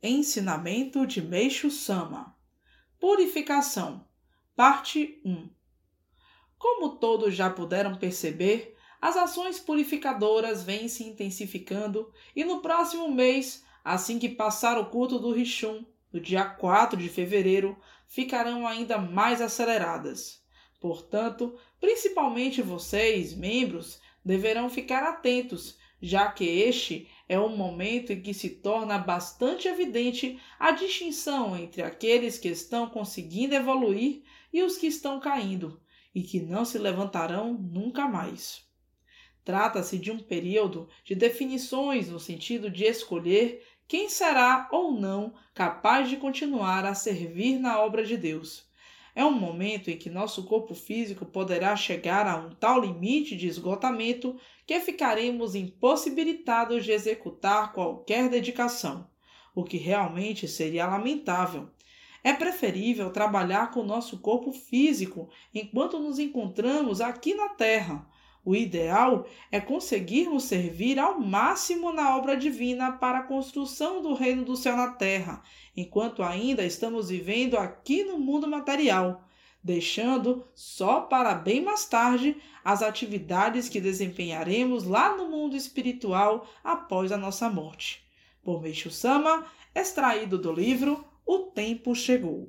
Ensinamento de Meixo Sama. Purificação. Parte 1 Como todos já puderam perceber, as ações purificadoras vêm se intensificando e no próximo mês, assim que passar o culto do Rishun, no dia 4 de fevereiro, ficarão ainda mais aceleradas. Portanto, principalmente vocês, membros, deverão ficar atentos, já que este é um momento em que se torna bastante evidente a distinção entre aqueles que estão conseguindo evoluir e os que estão caindo e que não se levantarão nunca mais. Trata-se de um período de definições no sentido de escolher quem será ou não capaz de continuar a servir na obra de Deus. É um momento em que nosso corpo físico poderá chegar a um tal limite de esgotamento que ficaremos impossibilitados de executar qualquer dedicação, o que realmente seria lamentável. É preferível trabalhar com nosso corpo físico enquanto nos encontramos aqui na Terra. O ideal é conseguirmos servir ao máximo na obra divina para a construção do reino do céu na Terra, enquanto ainda estamos vivendo aqui no mundo material deixando só para bem mais tarde as atividades que desempenharemos lá no mundo espiritual após a nossa morte. Por Meishu Sama, extraído do livro O Tempo Chegou.